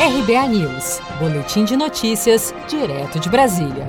RBA News, Boletim de Notícias, direto de Brasília.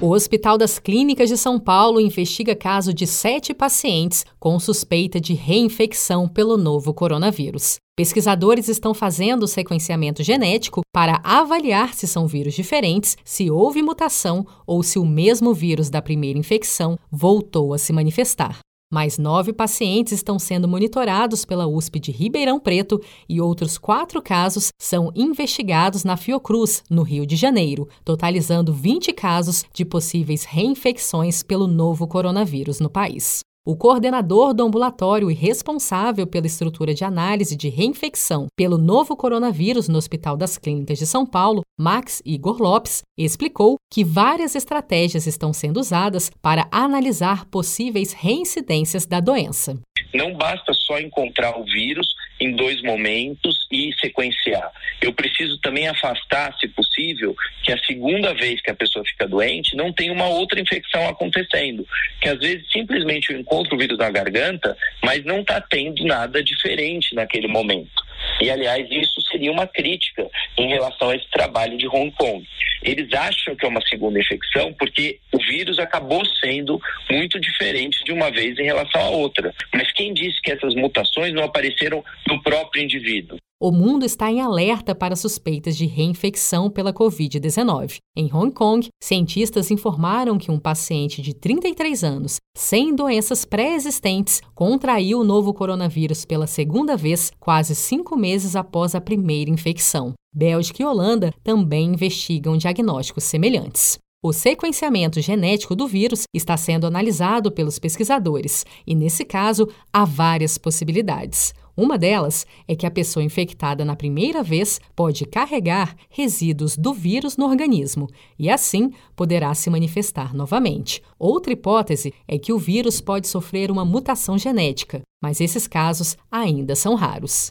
O Hospital das Clínicas de São Paulo investiga caso de sete pacientes com suspeita de reinfecção pelo novo coronavírus. Pesquisadores estão fazendo sequenciamento genético para avaliar se são vírus diferentes, se houve mutação ou se o mesmo vírus da primeira infecção voltou a se manifestar. Mais nove pacientes estão sendo monitorados pela USP de Ribeirão Preto e outros quatro casos são investigados na Fiocruz, no Rio de Janeiro, totalizando 20 casos de possíveis reinfecções pelo novo coronavírus no país. O coordenador do ambulatório e responsável pela estrutura de análise de reinfecção pelo novo coronavírus no Hospital das Clínicas de São Paulo, Max Igor Lopes, explicou que várias estratégias estão sendo usadas para analisar possíveis reincidências da doença. Não basta só encontrar o vírus em dois momentos e sequenciar. Eu preciso também afastar, se possível, que a segunda vez que a pessoa fica doente não tem uma outra infecção acontecendo. Que às vezes simplesmente eu encontro o vírus na garganta, mas não está tendo nada diferente naquele momento. E, aliás, isso seria uma crítica em relação a esse trabalho de Hong Kong. Eles acham que é uma segunda infecção porque o vírus acabou sendo muito diferente de uma vez em relação à outra. Mas quem disse que essas mutações não apareceram no próprio indivíduo? O mundo está em alerta para suspeitas de reinfecção pela Covid-19. Em Hong Kong, cientistas informaram que um paciente de 33 anos, sem doenças pré-existentes, contraiu o novo coronavírus pela segunda vez, quase cinco meses após a primeira infecção. Bélgica e Holanda também investigam diagnósticos semelhantes. O sequenciamento genético do vírus está sendo analisado pelos pesquisadores e, nesse caso, há várias possibilidades. Uma delas é que a pessoa infectada na primeira vez pode carregar resíduos do vírus no organismo e, assim, poderá se manifestar novamente. Outra hipótese é que o vírus pode sofrer uma mutação genética, mas esses casos ainda são raros.